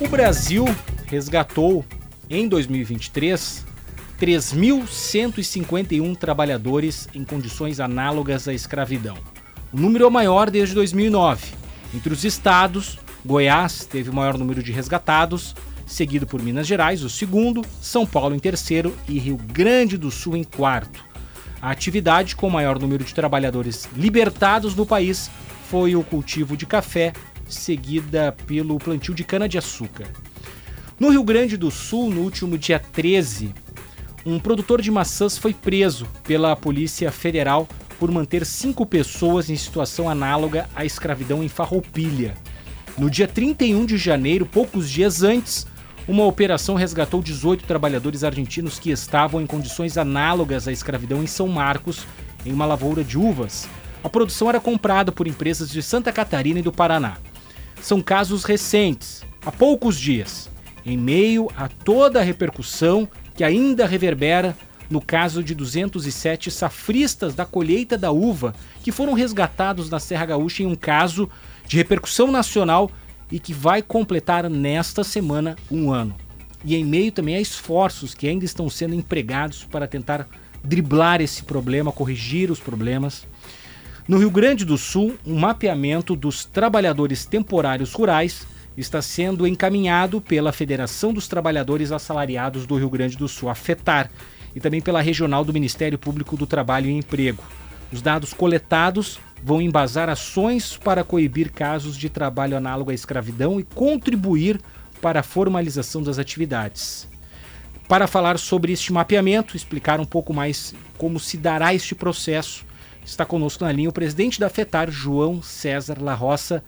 O Brasil resgatou em 2023 3.151 trabalhadores em condições análogas à escravidão. O número é o maior desde 2009. Entre os estados, Goiás teve o maior número de resgatados, seguido por Minas Gerais, o segundo, São Paulo em terceiro e Rio Grande do Sul em quarto. A atividade com o maior número de trabalhadores libertados no país foi o cultivo de café, seguida pelo plantio de cana-de-açúcar. No Rio Grande do Sul, no último dia 13, um produtor de maçãs foi preso pela Polícia Federal por manter cinco pessoas em situação análoga à escravidão em Farroupilha. No dia 31 de janeiro, poucos dias antes, uma operação resgatou 18 trabalhadores argentinos que estavam em condições análogas à escravidão em São Marcos, em uma lavoura de uvas. A produção era comprada por empresas de Santa Catarina e do Paraná. São casos recentes, há poucos dias, em meio a toda a repercussão que ainda reverbera no caso de 207 safristas da colheita da uva que foram resgatados na Serra Gaúcha em um caso de repercussão nacional e que vai completar nesta semana um ano. E em meio também a esforços que ainda estão sendo empregados para tentar driblar esse problema, corrigir os problemas. No Rio Grande do Sul, um mapeamento dos trabalhadores temporários rurais está sendo encaminhado pela Federação dos Trabalhadores Assalariados do Rio Grande do Sul, a FETAR, e também pela Regional do Ministério Público do Trabalho e Emprego. Os dados coletados vão embasar ações para coibir casos de trabalho análogo à escravidão e contribuir para a formalização das atividades. Para falar sobre este mapeamento, explicar um pouco mais como se dará este processo, está conosco na linha o presidente da FETAR, João César La Roça.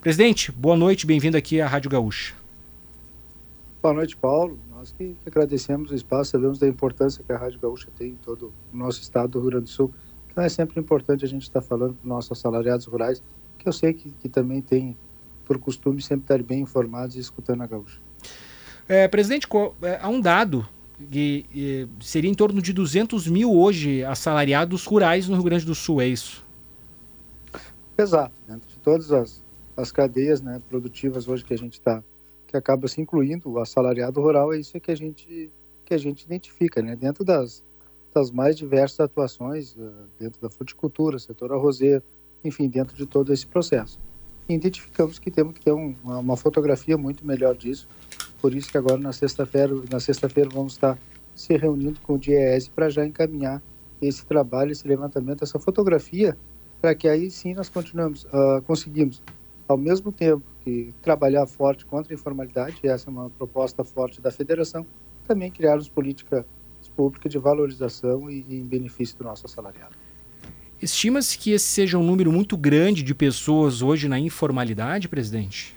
Presidente, boa noite, bem-vindo aqui à Rádio Gaúcha. Boa noite, Paulo. Nós que agradecemos o espaço, sabemos da importância que a Rádio Gaúcha tem em todo o nosso estado do Rio Grande do Sul. Então é sempre importante a gente estar falando com nossos assalariados rurais, que eu sei que, que também tem por costume sempre estar bem informados e escutando a Gaúcha. É, presidente, é, há um dado que seria em torno de 200 mil hoje assalariados rurais no Rio Grande do Sul, é isso? Exato. Dentro de todas as as cadeias né, produtivas hoje que a gente está, que acaba se incluindo o assalariado rural, é isso que a gente, que a gente identifica, né, dentro das, das mais diversas atuações, uh, dentro da fruticultura, setor arrozeiro, enfim, dentro de todo esse processo. Identificamos que temos que ter um, uma, uma, fotografia muito melhor disso, por isso que agora na sexta-feira, na sexta-feira vamos estar se reunindo com o DIES para já encaminhar esse trabalho, esse levantamento, essa fotografia, para que aí sim nós continuamos, uh, conseguimos ao mesmo tempo que trabalhar forte contra a informalidade, essa é uma proposta forte da federação, também criarmos política pública de valorização e, e em benefício do nosso assalariado. Estima-se que esse seja um número muito grande de pessoas hoje na informalidade, presidente?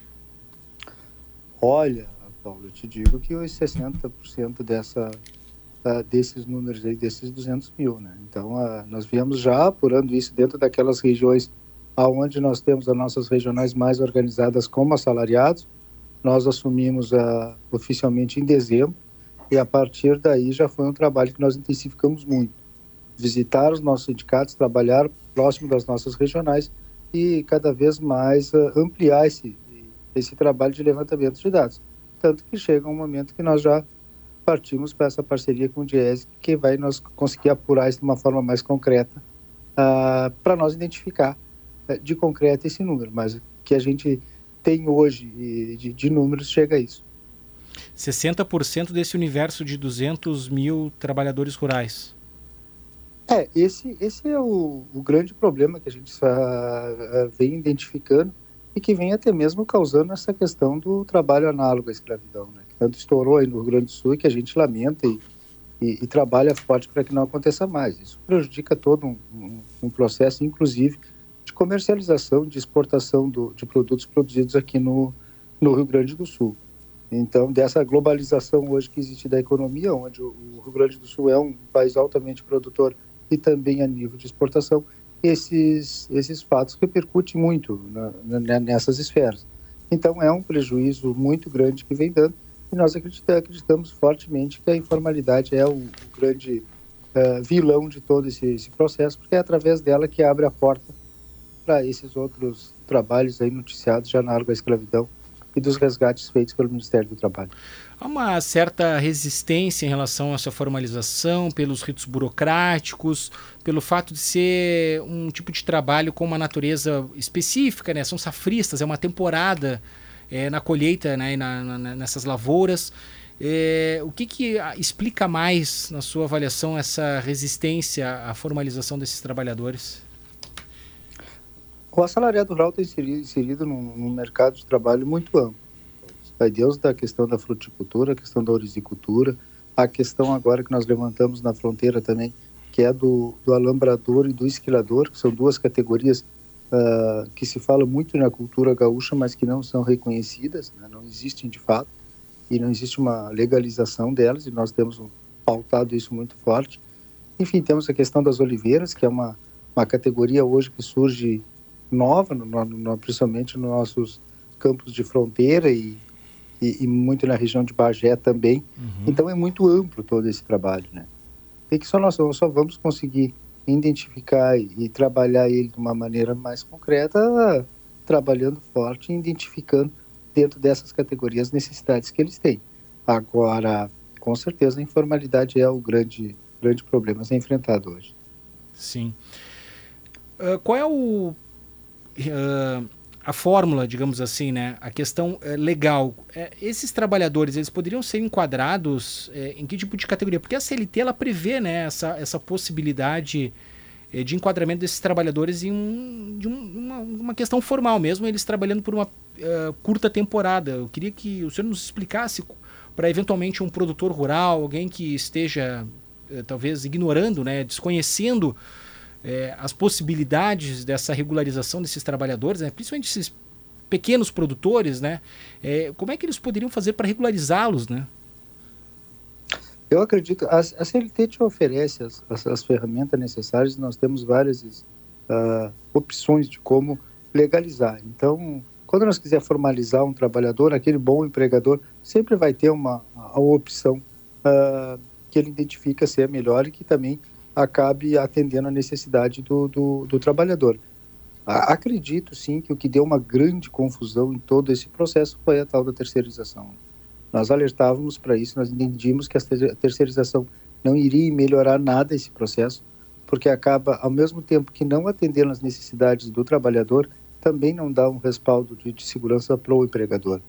Olha, Paulo, eu te digo que os 60% dessa, uh, desses números aí, desses 200 mil, né? Então, uh, nós viemos já apurando isso dentro daquelas regiões aonde nós temos as nossas regionais mais organizadas como assalariados. Nós assumimos uh, oficialmente em dezembro e a partir daí já foi um trabalho que nós intensificamos muito. Visitar os nossos sindicatos, trabalhar próximo das nossas regionais e cada vez mais ampliar esse, esse trabalho de levantamento de dados. Tanto que chega um momento que nós já partimos para essa parceria com o Diese, que vai nos conseguir apurar isso de uma forma mais concreta uh, para nós identificar é, de concreto esse número, mas que a gente tem hoje de, de números chega a isso. 60% desse universo de 200 mil trabalhadores rurais. É, esse, esse é o, o grande problema que a gente uh, vem identificando e que vem até mesmo causando essa questão do trabalho análogo à escravidão, né? que tanto estourou aí no Rio Grande do Sul e que a gente lamenta e, e, e trabalha forte para que não aconteça mais. Isso prejudica todo um, um, um processo, inclusive de comercialização, de exportação do, de produtos produzidos aqui no, no Rio Grande do Sul. Então, dessa globalização hoje que existe da economia, onde o, Rio Grande do Sul é um país altamente produtor e também a nível de exportação, esses, esses fatos repercutem muito na, na, nessas esferas. Então, é um prejuízo muito grande que vem dando e nós acreditamos, acreditamos fortemente que a informalidade é o, o grande uh, vilão de todo esse, esse processo, porque é através dela que abre a porta para esses outros trabalhos aí noticiados já na área da escravidão e dos resgates feitos pelo Ministério do Trabalho. Há uma certa resistência em relação a essa formalização, pelos ritos burocráticos, pelo fato de ser um tipo de trabalho com uma natureza específica, né? São safristas, é uma temporada é, na colheita, né? Na, na, nessas lavouras. É, o que, que explica mais, na sua avaliação, essa resistência à formalização desses trabalhadores? O assalariado rural está inserido, inserido num, num, mercado de trabalho muito amplo. Vai Deus da questão da fruticultura, a questão da orizicultura, a questão agora que nós levantamos na fronteira também, que é do, do alambrador e do esquilador, que são duas categorias uh, que se fala muito na cultura gaúcha, mas que não são reconhecidas, né? não existem de fato e não existe uma legalização delas, e nós temos pautado isso muito forte. Enfim, temos a questão das oliveiras, que é uma, uma categoria hoje que surge nova, no, no, principalmente nos nossos campos de fronteira e, e, e, muito na região de Bagé também. Uhum. Então é muito amplo todo esse trabalho, né? E que só nós só vamos conseguir identificar e, e trabalhar ele de uma maneira mais concreta, trabalhando forte e identificando dentro dessas categorias necessidades que eles têm. Agora, com certeza, a informalidade é o grande, grande problema a ser enfrentado hoje. Sim. Uh, qual é o, uh, a fórmula, digamos assim, né? A questão uh, legal. É, esses trabalhadores, eles poderiam ser enquadrados é, em que tipo de categoria? Porque a CLT, ela prevê né, essa, essa possibilidade eh, de enquadramento desses trabalhadores em um, de um, uma, uma, questão formal mesmo, eles trabalhando por uma uh, curta temporada. Eu queria que o senhor nos explicasse para eventualmente um produtor rural, alguém que esteja uh, talvez ignorando, né, desconhecendo uh, as possibilidades dessa regularização desses trabalhadores, né, principalmente esses pequenos produtores, né, como é que eles poderiam fazer para regularizá-los, né? Eu acredito, a, a CLT te oferece as, as, as, ferramentas necessárias, nós temos várias uh, opções de como legalizar. Então, quando nós quiser formalizar um trabalhador, aquele bom empregador sempre vai ter uma a opção uh, que ele identifica ser a melhor e que também acabe atendendo a necessidade do, do, do trabalhador. Acredito sim que o que deu uma grande confusão em todo esse processo foi a tal da terceirização. Nós alertávamos para isso, nós entendíamos que a terceirização não iria melhorar nada esse processo, porque acaba, ao mesmo tempo que não atendendo às necessidades do trabalhador, também não dá um respaldo de, de segurança para o empregador.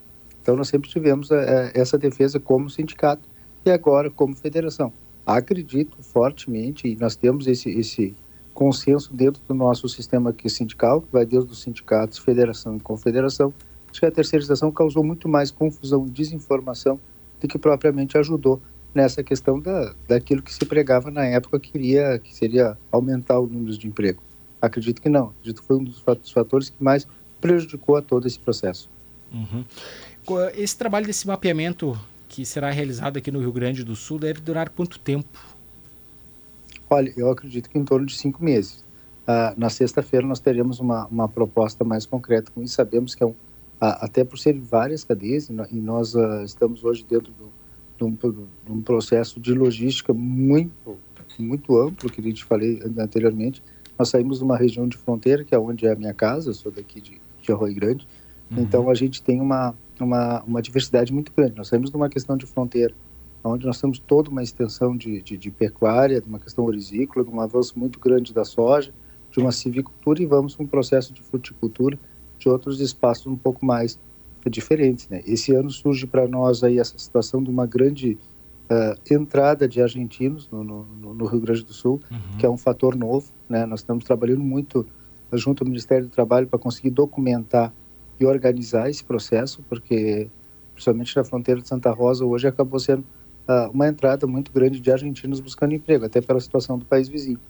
Então, nós sempre tivemos é, essa defesa como sindicato e agora como federação. Acredito fortemente, e nós temos esse, esse consenso dentro do nosso sistema aqui sindical, que vai desde os sindicatos, federação e confederação, Acho que a terceirização causou muito mais confusão e desinformação do que propriamente ajudou nessa questão da, daquilo que se pregava na época que queria que seria aumentar o número de emprego. Acredito que não. Acredito que foi um dos fatores que mais prejudicou a todo esse processo. Uhum. Esse trabalho desse mapeamento que será realizado aqui no Rio Grande do Sul deve durar quanto tempo? Olha, eu acredito que em torno de cinco meses. Ah, na sexta-feira nós teremos uma, uma proposta mais concreta com isso. Sabemos que é um, até por serem várias cadeias, e nós uh, estamos hoje dentro de um, de um processo de logística muito, muito amplo, que a gente falei anteriormente. Nós saímos de uma região de fronteira, que é onde é a minha casa, eu sou daqui de, de Arroio Grande, uhum. então a gente tem uma, uma, uma diversidade muito grande. Nós saímos de uma questão de fronteira, onde nós temos toda uma extensão de, de, de pecuária, de uma questão horizícola, de um avanço muito grande da soja, de uma civicultura e vamos para um processo de fruticultura, de outros espaços um pouco mais diferentes. Né? Esse ano surge para nós aí essa situação de uma grande uh, entrada de argentinos no, no, no, Rio Grande do Sul, uhum. que é um fator novo. Né? Nós estamos trabalhando muito junto ao Ministério do Trabalho para conseguir documentar e organizar esse processo, porque principalmente na fronteira de Santa Rosa hoje acabou sendo uh, uma entrada muito grande de argentinos buscando emprego, até pela situação do país vizinho.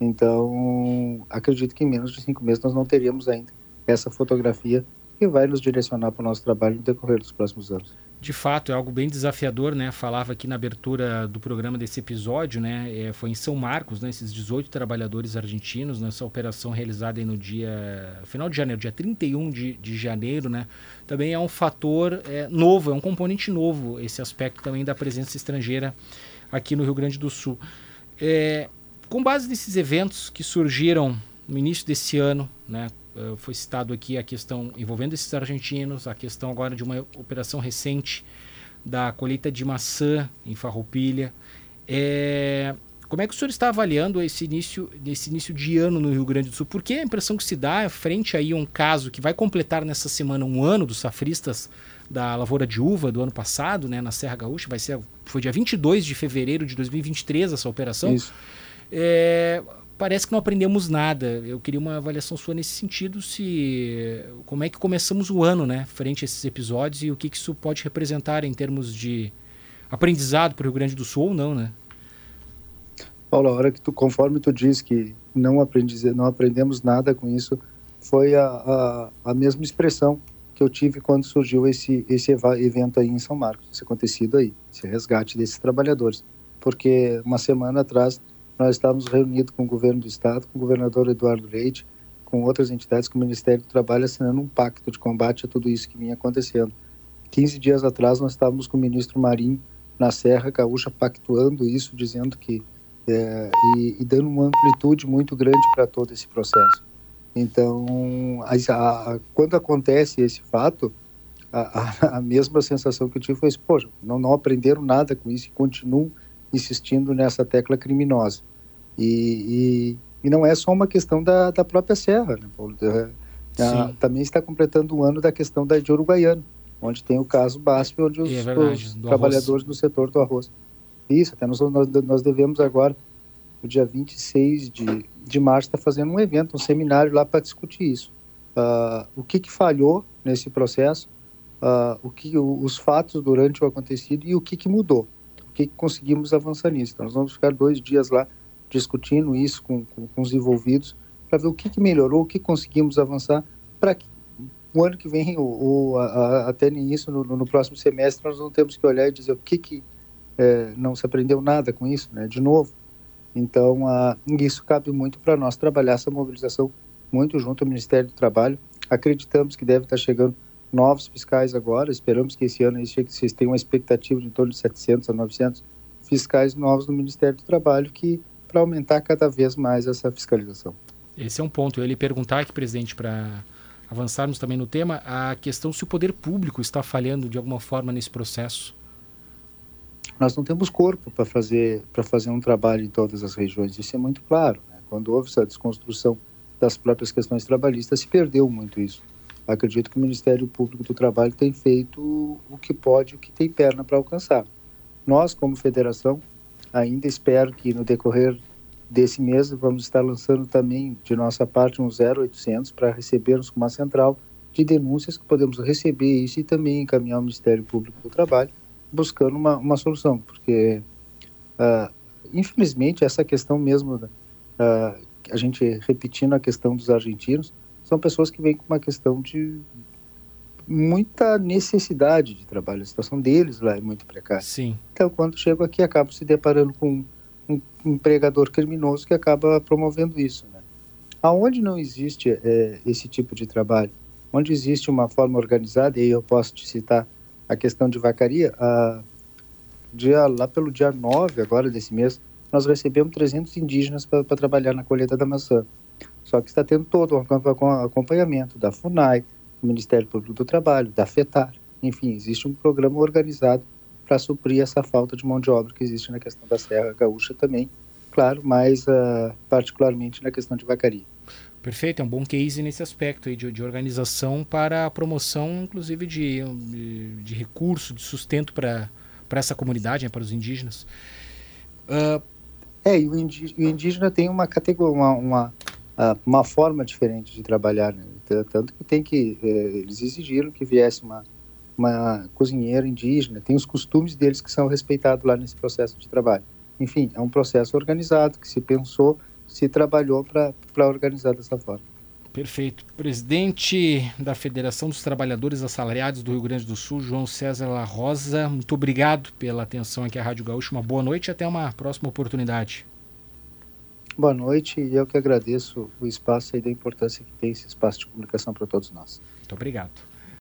Então, acredito que em menos de cinco meses nós não teríamos ainda essa fotografia que vai nos direcionar para o nosso trabalho no decorrer dos próximos anos. De fato, é algo bem desafiador, né? Falava aqui na abertura do programa desse episódio, né? É, foi em São Marcos, né? Esses 18 trabalhadores argentinos nessa operação realizada no dia final de janeiro, dia 31 de, de janeiro, né? Também é um fator é, novo, é um componente novo esse aspecto também da presença estrangeira aqui no Rio Grande do Sul. É, com base nesses eventos que surgiram no início desse ano, né? Uh, foi citado aqui a questão envolvendo esses argentinos, a questão agora de uma operação recente da colheita de maçã em Farroupilha. É, como é que o senhor está avaliando esse início, esse início de ano no Rio Grande do Sul? Porque a impressão que se dá é frente aí a um caso que vai completar nessa semana um ano dos safristas da lavoura de uva do ano passado, né, na Serra Gaúcha, vai ser foi dia 22 de fevereiro de 2023 essa operação. Isso. É, parece que não aprendemos nada. Eu queria uma avaliação sua nesse sentido, se como é que começamos o ano, né, frente a esses episódios e o que, que isso pode representar em termos de aprendizado para o Rio Grande do Sul ou não, né? Paulo, a hora que tu, conforme tu diz que não, aprendi, não aprendemos nada com isso, foi a, a, a mesma expressão que eu tive quando surgiu esse, esse evento aí em São Marcos, esse acontecido aí, esse resgate desses trabalhadores. Porque uma semana atrás nós estávamos reunidos com o governo do estado, com o governador Eduardo Leite, com outras entidades, com o Ministério do Trabalho, assinando um pacto de combate a tudo isso que vinha acontecendo. 15 dias atrás nós estávamos com o ministro Marinho na Serra Gaúcha pactuando isso, dizendo que é, e, e, dando uma amplitude muito grande para todo esse processo. Então, a, a, quando acontece esse fato, a, a, mesma sensação que eu tive foi: poxa, não, não aprenderam nada com isso e continuam insistindo nessa tecla criminosa. E, e, e não é só uma questão da, da própria Serra, né, Paulo? também está completando um ano da questão da de Uruguaiana, onde tem o caso BASF, onde os, é verdade, os trabalhadores arroz. do setor do arroz isso, até nós, nós devemos agora, no dia 26 de, de março, estar tá fazendo um evento, um seminário lá para discutir isso. Uh, o que, que falhou nesse processo, uh, o que, os fatos durante o acontecido e o que, que mudou, o que, que conseguimos avançar nisso. Então, nós vamos ficar dois dias lá discutindo isso com, com, com os envolvidos para ver o que, que melhorou, o que conseguimos avançar para que o ano que vem, ou, ou a, a, até nisso, no, no, próximo semestre, nós não temos que olhar e dizer o que, que é, não se aprendeu nada com isso, né? De novo. Então, isso cabe muito para nós trabalhar essa mobilização muito junto ao Ministério do Trabalho. Acreditamos que deve estar chegando novos fiscais agora. Esperamos que esse ano vocês tenham uma expectativa de em torno de 700 a 900 fiscais novos no Ministério do Trabalho, que para aumentar cada vez mais essa fiscalização. Esse é um ponto. Eu ia lhe perguntar aqui, presidente, para avançarmos também no tema, a questão se o poder público está falhando de alguma forma nesse processo nós não temos corpo para fazer para fazer um trabalho em todas as regiões. Isso é muito claro. Né? Quando houve essa desconstrução das próprias questões trabalhistas, se perdeu muito isso. Acredito que o Ministério Público do Trabalho tem feito o que pode, o que tem perna para alcançar. Nós, como federação, ainda espero que no decorrer desse mês vamos estar lançando também de nossa parte um 0800 para recebermos uma central de denúncias que podemos receber isso e também encaminhar ao Ministério Público do Trabalho buscando uma, uma solução, porque uh, infelizmente essa questão mesmo, uh, a gente repetindo a questão dos argentinos, são pessoas que vêm com uma questão de muita necessidade de trabalho, a situação deles lá é muito precária. Sim. Então, quando chegam aqui, acabam se deparando com um empregador criminoso que acaba promovendo isso. Né? Aonde não existe é, esse tipo de trabalho, onde existe uma forma organizada, e aí eu posso te citar a questão de vacaria, a, dia, lá pelo dia 9 agora desse mês, nós recebemos 300 indígenas para trabalhar na colheita da maçã. Só que está tendo todo o acompanhamento da FUNAI, do Ministério Público do Trabalho, da FETAR. Enfim, existe um programa organizado para suprir essa falta de mão de obra que existe na questão da Serra Gaúcha também, claro, mas uh, particularmente na questão de vacaria. Perfeito, é um bom case nesse aspecto aí de, de organização para a promoção, inclusive, de, de, de recurso, de sustento para essa comunidade, né, para os indígenas. Uh... É, e o indígena, o indígena tem uma categoria, uma, uma, uma forma diferente de trabalhar, né? Tanto que tem que eh, eles exigiram que viesse uma uma cozinheira indígena, tem os costumes deles que são respeitados lá nesse processo de trabalho. Enfim, é um processo organizado que se pensou se trabalhou para organizar dessa forma. Perfeito. Presidente da Federação dos Trabalhadores Assalariados do Rio Grande do Sul, João César La Rosa, muito obrigado pela atenção aqui à Rádio Gaúcho. Uma boa noite e até uma próxima oportunidade. Boa noite e eu que agradeço o espaço e da importância que tem esse espaço de comunicação para todos nós. Muito obrigado.